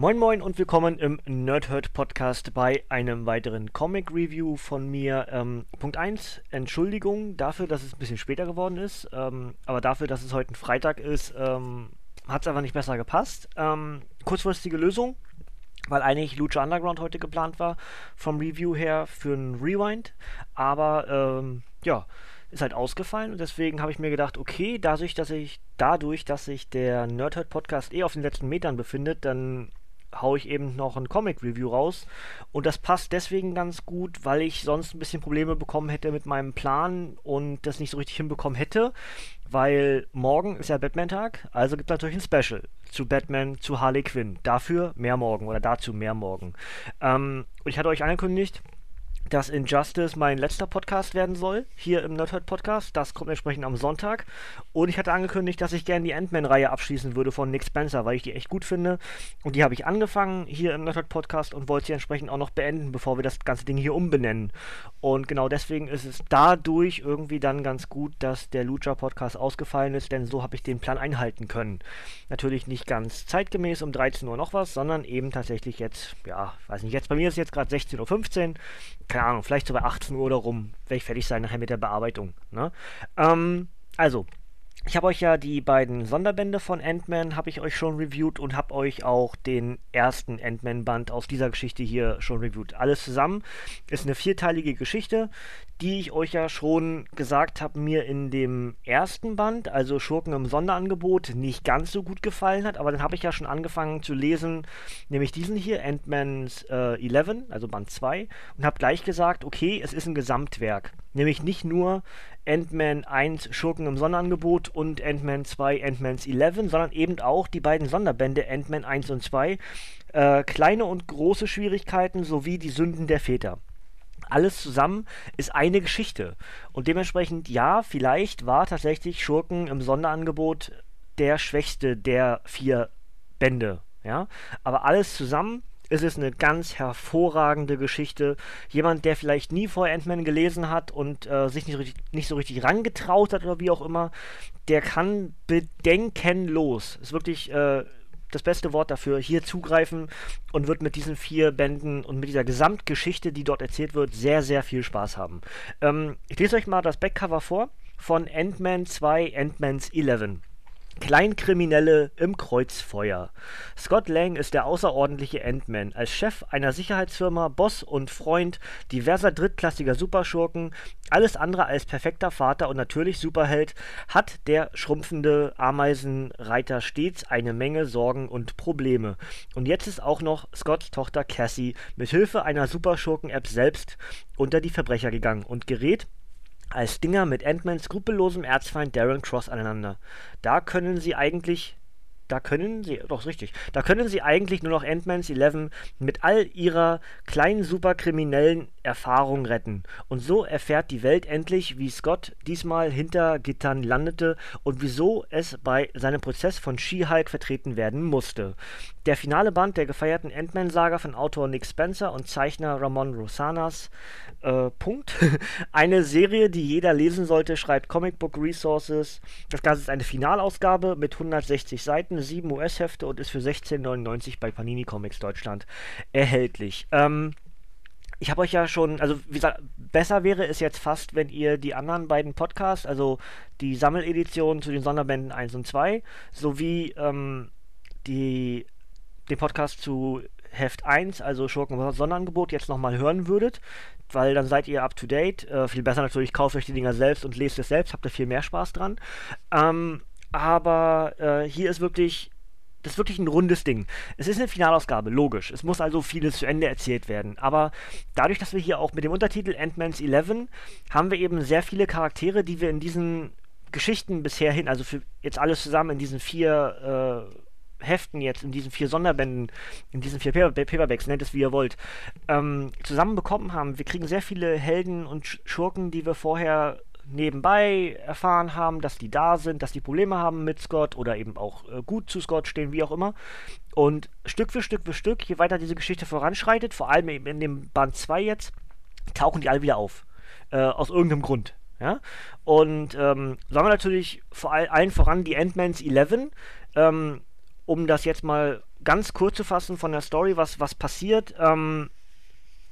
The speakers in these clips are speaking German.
Moin Moin und willkommen im Nerdhurt Podcast bei einem weiteren Comic Review von mir. Ähm, Punkt 1, Entschuldigung dafür, dass es ein bisschen später geworden ist, ähm, aber dafür, dass es heute ein Freitag ist, ähm, hat es einfach nicht besser gepasst. Ähm, kurzfristige Lösung, weil eigentlich Lucha Underground heute geplant war, vom Review her für ein Rewind, aber ähm, ja, ist halt ausgefallen und deswegen habe ich mir gedacht, okay, dadurch, dass ich dadurch, dass sich der Nerdhurt Podcast eh auf den letzten Metern befindet, dann haue ich eben noch ein Comic-Review raus. Und das passt deswegen ganz gut, weil ich sonst ein bisschen Probleme bekommen hätte mit meinem Plan und das nicht so richtig hinbekommen hätte. Weil morgen ist ja Batman-Tag, also gibt es natürlich ein Special zu Batman, zu Harley Quinn. Dafür mehr morgen oder dazu mehr morgen. Ähm, und ich hatte euch angekündigt, dass Injustice mein letzter Podcast werden soll, hier im Nerdhurt Podcast. Das kommt entsprechend am Sonntag. Und ich hatte angekündigt, dass ich gerne die Ant-Man-Reihe abschließen würde von Nick Spencer, weil ich die echt gut finde. Und die habe ich angefangen hier im Nerdhurt Podcast und wollte sie entsprechend auch noch beenden, bevor wir das ganze Ding hier umbenennen. Und genau deswegen ist es dadurch irgendwie dann ganz gut, dass der Lucha Podcast ausgefallen ist, denn so habe ich den Plan einhalten können. Natürlich nicht ganz zeitgemäß um 13 Uhr noch was, sondern eben tatsächlich jetzt, ja, weiß nicht, jetzt bei mir ist jetzt gerade 16.15 Uhr keine Ahnung, vielleicht so bei 18 Uhr oder rum, werde ich fertig sein nachher mit der Bearbeitung. Ne? Ähm, also, ich habe euch ja die beiden Sonderbände von Ant-Man habe ich euch schon reviewed und habe euch auch den ersten Ant-Man-Band aus dieser Geschichte hier schon reviewed. Alles zusammen ist eine vierteilige Geschichte, die ich euch ja schon gesagt habe, mir in dem ersten Band, also Schurken im Sonderangebot, nicht ganz so gut gefallen hat. Aber dann habe ich ja schon angefangen zu lesen, nämlich diesen hier, Ant-Man's äh, 11, also Band 2, und habe gleich gesagt, okay, es ist ein Gesamtwerk. Nämlich nicht nur Ant-Man 1 Schurken im Sonderangebot und Ant-Man 2 Ant-Man's 11, sondern eben auch die beiden Sonderbände Ant-Man 1 und 2, äh, kleine und große Schwierigkeiten sowie die Sünden der Väter alles zusammen ist eine Geschichte. Und dementsprechend, ja, vielleicht war tatsächlich Schurken im Sonderangebot der schwächste der vier Bände. Ja, aber alles zusammen ist es eine ganz hervorragende Geschichte. Jemand, der vielleicht nie vorher Ant-Man gelesen hat und äh, sich nicht, richtig, nicht so richtig rangetraut hat oder wie auch immer, der kann bedenkenlos, ist wirklich äh, das beste Wort dafür, hier zugreifen und wird mit diesen vier Bänden und mit dieser Gesamtgeschichte, die dort erzählt wird, sehr, sehr viel Spaß haben. Ähm, ich lese euch mal das Backcover vor von Ant-Man 2, Ant-Man's 11. Kleinkriminelle im Kreuzfeuer. Scott Lang ist der außerordentliche Ant-Man. Als Chef einer Sicherheitsfirma, Boss und Freund diverser drittklassiger Superschurken, alles andere als perfekter Vater und natürlich Superheld, hat der schrumpfende Ameisenreiter stets eine Menge Sorgen und Probleme. Und jetzt ist auch noch Scotts Tochter Cassie mit Hilfe einer Superschurken-App selbst unter die Verbrecher gegangen und gerät als Dinger mit Ant-Mans skrupellosem Erzfeind Darren Cross aneinander. Da können sie eigentlich da können sie, doch richtig, da können sie eigentlich nur noch Ant-Man's 11 mit all ihrer kleinen superkriminellen Erfahrung retten. Und so erfährt die Welt endlich, wie Scott diesmal hinter Gittern landete und wieso es bei seinem Prozess von She-Hulk vertreten werden musste. Der finale Band der gefeierten Ant-Man-Saga von Autor Nick Spencer und Zeichner Ramon Rosanas äh, Punkt. eine Serie, die jeder lesen sollte, schreibt Comic Book Resources. Das Ganze ist eine Finalausgabe mit 160 Seiten, 7 US-Hefte und ist für 16,99 bei Panini Comics Deutschland erhältlich. Ähm, ich habe euch ja schon, also wie gesagt, besser wäre es jetzt fast, wenn ihr die anderen beiden Podcasts, also die Sammeledition zu den Sonderbänden 1 und 2, sowie ähm, die, den Podcast zu Heft 1, also Schurken Sonderangebot, jetzt nochmal hören würdet, weil dann seid ihr up to date. Äh, viel besser natürlich, kauft euch die Dinger selbst und lest es selbst, habt ihr viel mehr Spaß dran. Ähm, aber äh, hier ist wirklich das ist wirklich ein rundes Ding. Es ist eine Finalausgabe, logisch. Es muss also vieles zu Ende erzählt werden. Aber dadurch, dass wir hier auch mit dem Untertitel Ant-Man's 11 haben wir eben sehr viele Charaktere, die wir in diesen Geschichten bisher hin, also für jetzt alles zusammen in diesen vier äh, Heften jetzt, in diesen vier Sonderbänden, in diesen vier Paper Paperbacks, nennt es wie ihr wollt, ähm, zusammenbekommen haben. Wir kriegen sehr viele Helden und Schurken, die wir vorher nebenbei erfahren haben, dass die da sind, dass die Probleme haben mit Scott oder eben auch äh, gut zu Scott stehen, wie auch immer. Und Stück für Stück für Stück, je weiter diese Geschichte voranschreitet, vor allem eben in dem Band 2 jetzt, tauchen die alle wieder auf. Äh, aus irgendeinem Grund. Ja? Und ähm, sagen wir natürlich vor all, allen voran die Ant-Mans 11. Ähm, um das jetzt mal ganz kurz zu fassen von der Story, was, was passiert. Ähm,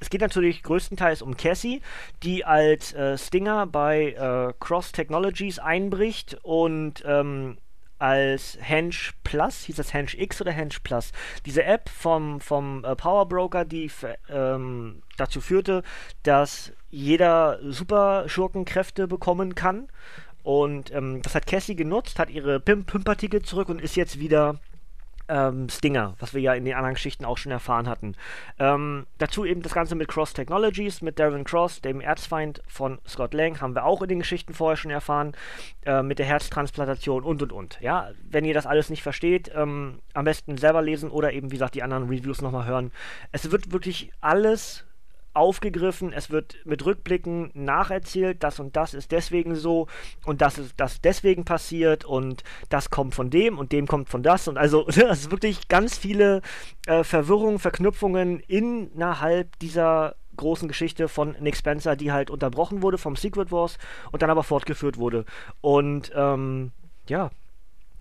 es geht natürlich größtenteils um Cassie, die als äh, Stinger bei äh, Cross Technologies einbricht und ähm, als Hench Plus, hieß das Hench X oder Hench Plus, diese App vom, vom äh, Power Broker, die ähm, dazu führte, dass jeder Super-Schurkenkräfte bekommen kann. Und ähm, das hat Cassie genutzt, hat ihre Pimp-Pimper-Ticket zurück und ist jetzt wieder ähm, Stinger, was wir ja in den anderen Geschichten auch schon erfahren hatten. Ähm, dazu eben das Ganze mit Cross Technologies, mit Darren Cross, dem Erzfeind von Scott Lang, haben wir auch in den Geschichten vorher schon erfahren, äh, mit der Herztransplantation und und und. Ja, wenn ihr das alles nicht versteht, ähm, am besten selber lesen oder eben, wie gesagt, die anderen Reviews nochmal hören. Es wird wirklich alles aufgegriffen, es wird mit Rückblicken nacherzählt, das und das ist deswegen so und das ist das deswegen passiert und das kommt von dem und dem kommt von das und also es ist wirklich ganz viele äh, Verwirrungen, Verknüpfungen innerhalb dieser großen Geschichte von Nick Spencer, die halt unterbrochen wurde vom Secret Wars und dann aber fortgeführt wurde. Und ähm, ja,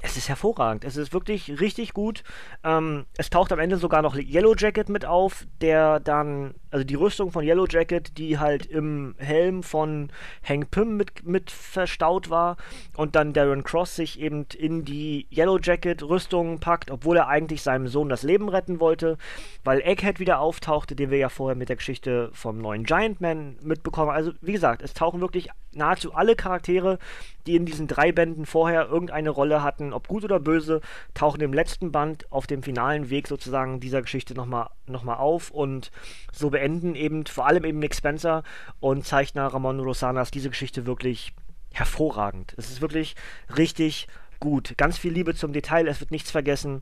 es ist hervorragend. Es ist wirklich richtig gut. Ähm, es taucht am Ende sogar noch Yellow Jacket mit auf, der dann, also die Rüstung von Yellow Jacket, die halt im Helm von Hank Pym mit, mit verstaut war und dann Darren Cross sich eben in die Yellow Jacket Rüstung packt, obwohl er eigentlich seinem Sohn das Leben retten wollte, weil Egghead wieder auftauchte, den wir ja vorher mit der Geschichte vom neuen Giant Man mitbekommen. Also wie gesagt, es tauchen wirklich nahezu alle Charaktere, die in diesen drei Bänden vorher irgendeine Rolle hatten, ob gut oder böse, tauchen im letzten Band auf dem finalen Weg sozusagen dieser Geschichte nochmal noch mal auf und so beenden eben vor allem eben Nick Spencer und Zeichner Ramon Rosanas diese Geschichte wirklich hervorragend. Es ist wirklich richtig gut. Ganz viel Liebe zum Detail, es wird nichts vergessen.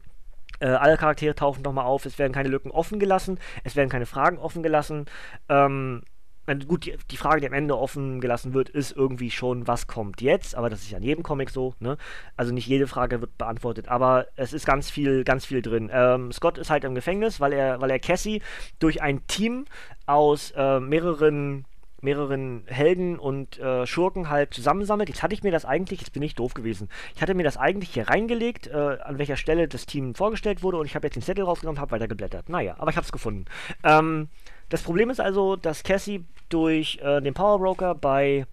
Äh, alle Charaktere tauchen nochmal auf, es werden keine Lücken offen gelassen, es werden keine Fragen offen gelassen. Ähm, gut, die, die, Frage, die am Ende offen gelassen wird, ist irgendwie schon, was kommt jetzt, aber das ist ja in jedem Comic so, ne? Also nicht jede Frage wird beantwortet, aber es ist ganz viel, ganz viel drin. Ähm, Scott ist halt im Gefängnis, weil er, weil er Cassie durch ein Team aus äh, mehreren mehreren Helden und äh, Schurken halt zusammensammelt. Jetzt hatte ich mir das eigentlich, jetzt bin ich doof gewesen, ich hatte mir das eigentlich hier reingelegt, äh, an welcher Stelle das Team vorgestellt wurde und ich habe jetzt den Zettel rausgenommen und habe weiter geblättert. Naja, aber ich habe es gefunden. Ähm, das Problem ist also, dass Cassie durch äh, den Power Broker bei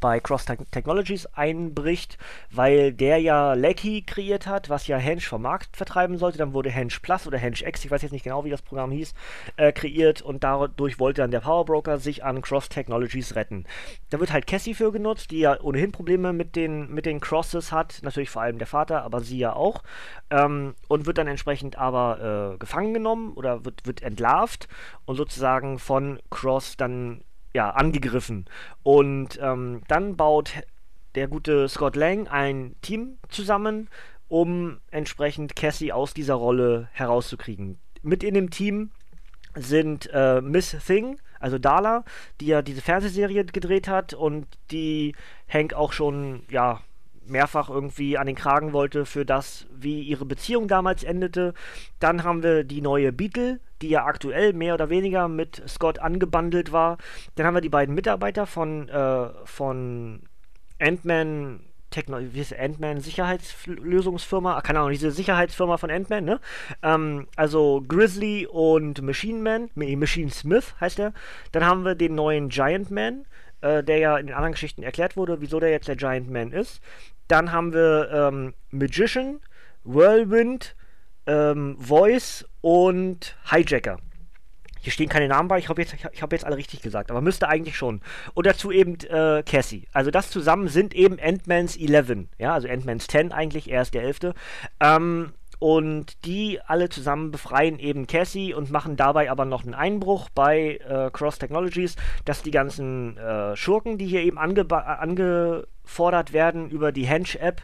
bei Cross Technologies einbricht, weil der ja Lecky kreiert hat, was ja Hench vom Markt vertreiben sollte. Dann wurde Hench Plus oder Hench X, ich weiß jetzt nicht genau, wie das Programm hieß, äh, kreiert und dadurch wollte dann der Power Broker sich an Cross Technologies retten. Da wird halt Cassie für genutzt, die ja ohnehin Probleme mit den, mit den Crosses hat, natürlich vor allem der Vater, aber sie ja auch, ähm, und wird dann entsprechend aber äh, gefangen genommen oder wird, wird entlarvt und sozusagen von Cross dann ja, angegriffen. Und ähm, dann baut der gute Scott Lang ein Team zusammen, um entsprechend Cassie aus dieser Rolle herauszukriegen. Mit in dem Team sind äh, Miss Thing, also Dala, die ja diese Fernsehserie gedreht hat und die Hank auch schon, ja, mehrfach irgendwie an den Kragen wollte für das, wie ihre Beziehung damals endete. Dann haben wir die neue Beatle, die ja aktuell mehr oder weniger mit Scott angebandelt war. Dann haben wir die beiden Mitarbeiter von, äh, von Ant-Man Techno wie ist Ant-Man Sicherheitslösungsfirma, ah, keine Ahnung, diese Sicherheitsfirma von Ant-Man, ne? Ähm, also Grizzly und Machine Man, Machine Smith heißt er. Dann haben wir den neuen Giant Man, äh, der ja in den anderen Geschichten erklärt wurde, wieso der jetzt der Giant Man ist. Dann haben wir ähm, Magician, Whirlwind, ähm, Voice und Hijacker. Hier stehen keine Namen bei, ich habe jetzt, ich hab jetzt alle richtig gesagt, aber müsste eigentlich schon. Und dazu eben äh, Cassie. Also das zusammen sind eben Ant-Man's 11. Ja, also Ant-Man's 10 eigentlich, er ist der 11. Ähm, und die alle zusammen befreien eben Cassie und machen dabei aber noch einen Einbruch bei äh, Cross Technologies, dass die ganzen äh, Schurken, die hier eben angefordert werden über die Hench-App,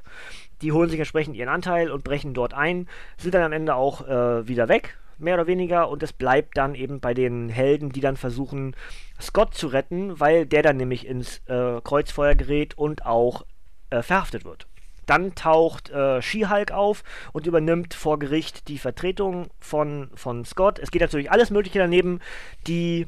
die holen sich entsprechend ihren Anteil und brechen dort ein, sind dann am Ende auch äh, wieder weg, mehr oder weniger, und es bleibt dann eben bei den Helden, die dann versuchen, Scott zu retten, weil der dann nämlich ins äh, Kreuzfeuer gerät und auch äh, verhaftet wird. Dann taucht äh, She-Hulk auf und übernimmt vor Gericht die Vertretung von, von Scott. Es geht natürlich alles Mögliche daneben. Die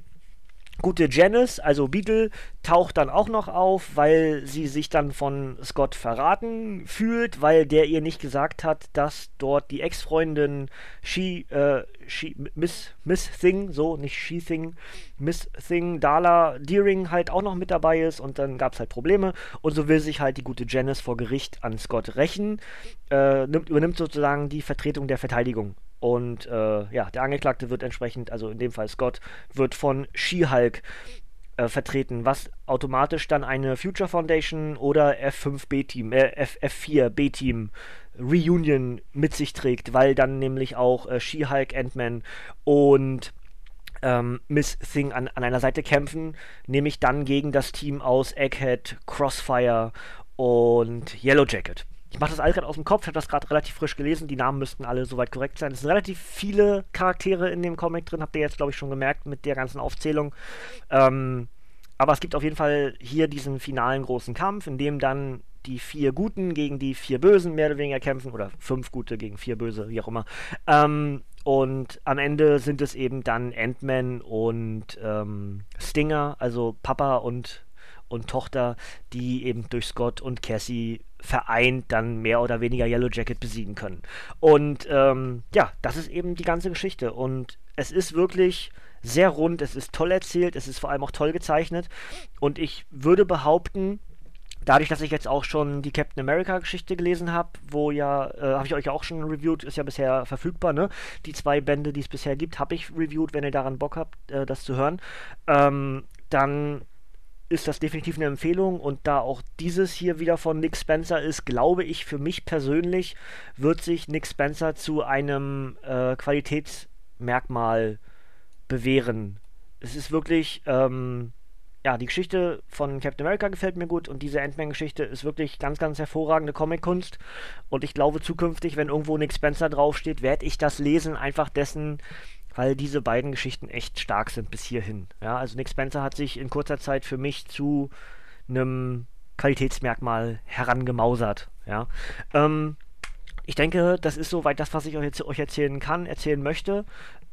gute Janice, also Beetle, taucht dann auch noch auf, weil sie sich dann von Scott verraten fühlt, weil der ihr nicht gesagt hat, dass dort die Ex-Freundin She, äh, She, Miss, Miss Thing, so, nicht She Thing, Miss Thing, Dala Deering halt auch noch mit dabei ist und dann gab es halt Probleme und so will sich halt die gute Janice vor Gericht an Scott rächen, äh, nimmt, übernimmt sozusagen die Vertretung der Verteidigung und äh, ja, der Angeklagte wird entsprechend, also in dem Fall Scott, wird von She-Hulk äh, vertreten, was automatisch dann eine Future Foundation oder F5B-Team, äh, F4B-Team Reunion mit sich trägt, weil dann nämlich auch äh, She-Hulk, Ant-Man und ähm, Miss Thing an, an einer Seite kämpfen, nämlich dann gegen das Team aus Egghead, Crossfire und Yellow Jacket. Ich mache das alles gerade aus dem Kopf, ich habe das gerade relativ frisch gelesen. Die Namen müssten alle soweit korrekt sein. Es sind relativ viele Charaktere in dem Comic drin, habt ihr jetzt, glaube ich, schon gemerkt mit der ganzen Aufzählung. Ähm, aber es gibt auf jeden Fall hier diesen finalen großen Kampf, in dem dann die vier Guten gegen die vier Bösen mehr oder weniger kämpfen, oder fünf Gute gegen vier Böse, wie auch immer. Ähm, und am Ende sind es eben dann Ant-Man und ähm, Stinger, also Papa und und Tochter, die eben durch Scott und Cassie vereint dann mehr oder weniger Yellow Jacket besiegen können. Und ähm, ja, das ist eben die ganze Geschichte. Und es ist wirklich sehr rund, es ist toll erzählt, es ist vor allem auch toll gezeichnet. Und ich würde behaupten, dadurch, dass ich jetzt auch schon die Captain America Geschichte gelesen habe, wo ja, äh, habe ich euch auch schon reviewed, ist ja bisher verfügbar, ne? Die zwei Bände, die es bisher gibt, habe ich reviewed, wenn ihr daran Bock habt, äh, das zu hören. Ähm, dann ist das definitiv eine Empfehlung und da auch dieses hier wieder von Nick Spencer ist, glaube ich für mich persönlich, wird sich Nick Spencer zu einem äh, Qualitätsmerkmal bewähren. Es ist wirklich, ähm, ja, die Geschichte von Captain America gefällt mir gut und diese Ant-Man-Geschichte ist wirklich ganz, ganz hervorragende Comic-Kunst und ich glaube zukünftig, wenn irgendwo Nick Spencer draufsteht, werde ich das lesen, einfach dessen, weil diese beiden Geschichten echt stark sind bis hierhin. Ja, also Nick Spencer hat sich in kurzer Zeit für mich zu einem Qualitätsmerkmal herangemausert. Ja, ähm, ich denke, das ist soweit das, was ich euch, jetzt, euch erzählen kann, erzählen möchte.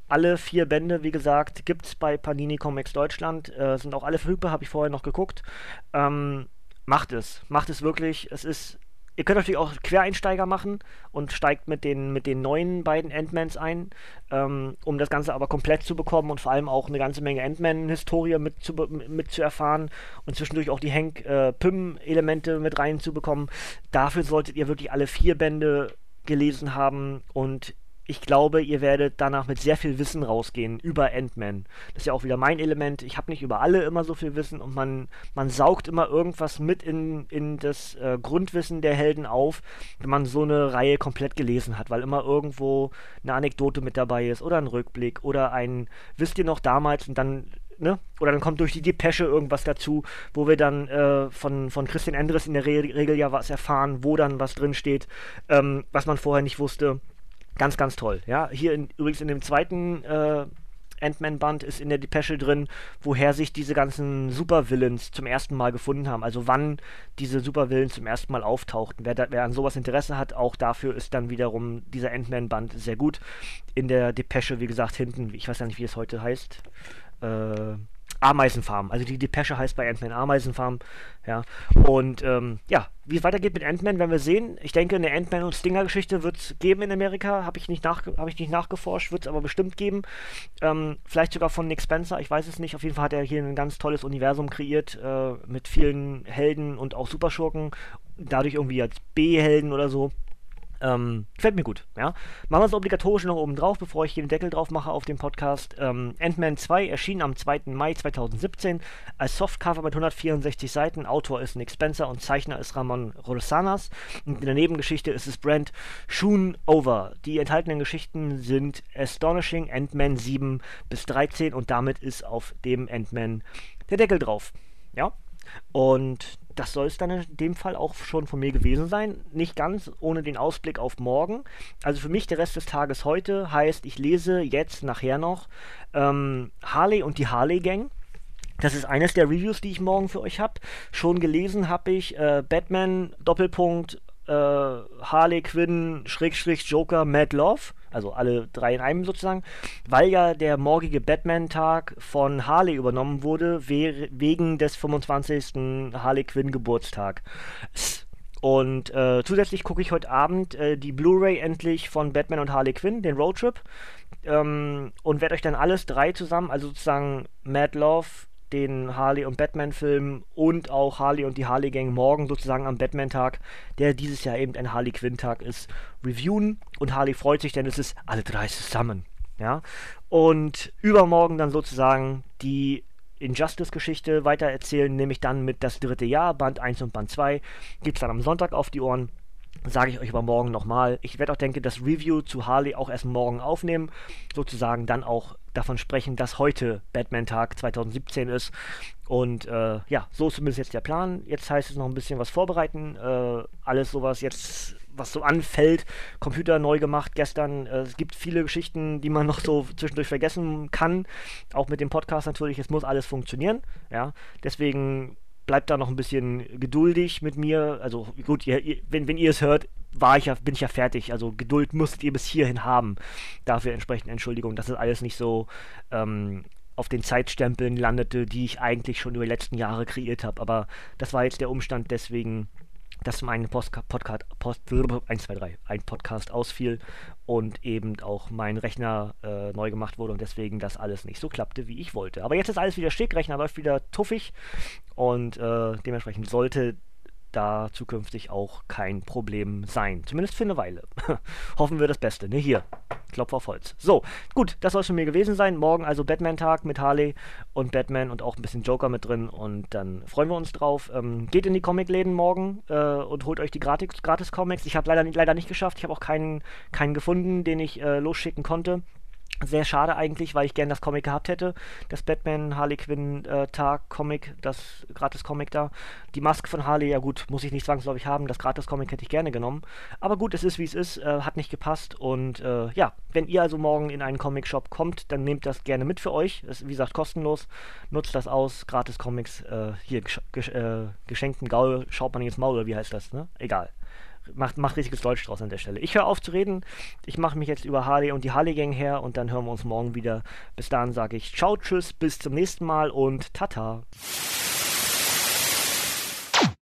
Alle vier Bände, wie gesagt, gibt es bei Panini Comics Deutschland. Äh, sind auch alle verfügbar, habe ich vorher noch geguckt. Ähm, macht es. Macht es wirklich. Es ist Ihr könnt natürlich auch Quereinsteiger machen und steigt mit den, mit den neuen beiden Ant-Mans ein, ähm, um das Ganze aber komplett zu bekommen und vor allem auch eine ganze Menge Ant-Man-Historie mit zu, mit zu erfahren und zwischendurch auch die Hank äh, mit reinzubekommen. Dafür solltet ihr wirklich alle vier Bände gelesen haben und ich glaube, ihr werdet danach mit sehr viel Wissen rausgehen über Ant-Man. Das ist ja auch wieder mein Element. Ich habe nicht über alle immer so viel Wissen und man, man saugt immer irgendwas mit in, in das äh, Grundwissen der Helden auf, wenn man so eine Reihe komplett gelesen hat, weil immer irgendwo eine Anekdote mit dabei ist oder ein Rückblick oder ein, wisst ihr noch damals und dann Ne? Oder dann kommt durch die Depesche irgendwas dazu, wo wir dann äh, von, von Christian Endres in der Re Regel ja was erfahren, wo dann was drin steht, ähm, was man vorher nicht wusste. Ganz, ganz toll. Ja, hier in, übrigens in dem zweiten äh, Ant-Man-Band ist in der Depesche drin, woher sich diese ganzen Supervillains zum ersten Mal gefunden haben. Also wann diese Supervillains zum ersten Mal auftauchten. Wer, da, wer an sowas Interesse hat, auch dafür ist dann wiederum dieser Ant-Man-Band sehr gut. In der Depesche, wie gesagt, hinten, ich weiß ja nicht, wie es heute heißt. Äh, Ameisenfarm. Also die Depesche heißt bei Ant-Man Ameisenfarm. Ja. Und ähm, ja, wie es weitergeht mit Ant-Man, werden wir sehen. Ich denke, eine Ant-Man und Stinger-Geschichte wird es geben in Amerika. Habe ich, nicht hab ich nicht nachgeforscht, wird es aber bestimmt geben. Ähm, vielleicht sogar von Nick Spencer, ich weiß es nicht. Auf jeden Fall hat er hier ein ganz tolles Universum kreiert äh, mit vielen Helden und auch Superschurken. Dadurch irgendwie als B-Helden oder so. Ähm, gefällt mir gut, ja. Machen wir es obligatorisch noch oben drauf, bevor ich hier den Deckel drauf mache auf dem Podcast. Ähm, Ant-Man 2 erschien am 2. Mai 2017 als Softcover mit 164 Seiten. Autor ist Nick Spencer und Zeichner ist Ramon Rosanas. Und in der Nebengeschichte ist es Brand Shoon Over. Die enthaltenen Geschichten sind Astonishing Ant-Man 7 bis 13 und damit ist auf dem Ant-Man der Deckel drauf. Ja. Und das soll es dann in dem Fall auch schon von mir gewesen sein. Nicht ganz ohne den Ausblick auf morgen. Also für mich der Rest des Tages heute heißt, ich lese jetzt nachher noch ähm, Harley und die Harley Gang. Das ist eines der Reviews, die ich morgen für euch habe. Schon gelesen habe ich äh, Batman Doppelpunkt äh, Harley Quinn Schrägstrich Joker Mad Love. Also alle drei in einem sozusagen, weil ja der morgige Batman-Tag von Harley übernommen wurde, we wegen des 25. Harley Quinn Geburtstag. Und äh, zusätzlich gucke ich heute Abend äh, die Blu-ray endlich von Batman und Harley Quinn, den Roadtrip. Ähm, und werde euch dann alles drei zusammen, also sozusagen Mad Love, den Harley und Batman-Film und auch Harley und die Harley-Gang morgen sozusagen am Batman-Tag, der dieses Jahr eben ein Harley Quinn-Tag ist, reviewen. Und Harley freut sich, denn es ist alle drei zusammen. Ja. Und übermorgen dann sozusagen die Injustice-Geschichte weitererzählen, nämlich dann mit das dritte Jahr, Band 1 und Band 2. Gibt es dann am Sonntag auf die Ohren. Sage ich euch aber morgen nochmal. Ich werde auch, denke das Review zu Harley auch erst morgen aufnehmen. Sozusagen dann auch davon sprechen, dass heute Batman-Tag 2017 ist. Und äh, ja, so ist zumindest jetzt der Plan. Jetzt heißt es noch ein bisschen was vorbereiten. Äh, alles sowas jetzt, was so anfällt. Computer neu gemacht gestern. Äh, es gibt viele Geschichten, die man noch so zwischendurch vergessen kann. Auch mit dem Podcast natürlich. Es muss alles funktionieren. Ja, deswegen bleibt da noch ein bisschen geduldig mit mir. Also gut, ihr, ihr, wenn, wenn ihr es hört, war ich ja, bin ich ja fertig. Also Geduld musstet ihr bis hierhin haben. Dafür entsprechend Entschuldigung, dass es alles nicht so ähm, auf den Zeitstempeln landete, die ich eigentlich schon über die letzten Jahre kreiert habe. Aber das war jetzt der Umstand, deswegen dass mein Post, Podcast, Post, 1, 2, 3, ein Podcast ausfiel und eben auch mein Rechner äh, neu gemacht wurde und deswegen das alles nicht so klappte, wie ich wollte. Aber jetzt ist alles wieder schick, Rechner läuft wieder tuffig und äh, dementsprechend sollte da zukünftig auch kein Problem sein. Zumindest für eine Weile. Hoffen wir das Beste, ne? Hier. Klopf auf Holz. So, gut, das soll es von mir gewesen sein. Morgen also Batman-Tag mit Harley und Batman und auch ein bisschen Joker mit drin. Und dann freuen wir uns drauf. Ähm, geht in die Comicläden morgen äh, und holt euch die Gratis-Comics. ich habe leider, leider nicht geschafft. Ich habe auch keinen, keinen gefunden, den ich äh, losschicken konnte. Sehr schade eigentlich, weil ich gerne das Comic gehabt hätte. Das Batman Harley Quinn äh, Tag Comic, das gratis Comic da. Die Maske von Harley, ja gut, muss ich nicht zwangsläufig haben. Das gratis Comic hätte ich gerne genommen. Aber gut, es ist wie es ist, äh, hat nicht gepasst. Und äh, ja, wenn ihr also morgen in einen Comic Shop kommt, dann nehmt das gerne mit für euch. Ist wie gesagt kostenlos. Nutzt das aus. Gratis Comics, äh, hier gesch äh, geschenkten Gaul, schaut man ins Maul oder wie heißt das, ne? Egal macht, macht richtiges Deutsch draus an der Stelle. Ich höre auf zu reden. Ich mache mich jetzt über Harley und die Harley-Gang her und dann hören wir uns morgen wieder. Bis dahin sage ich Ciao, Tschüss, bis zum nächsten Mal und Tata.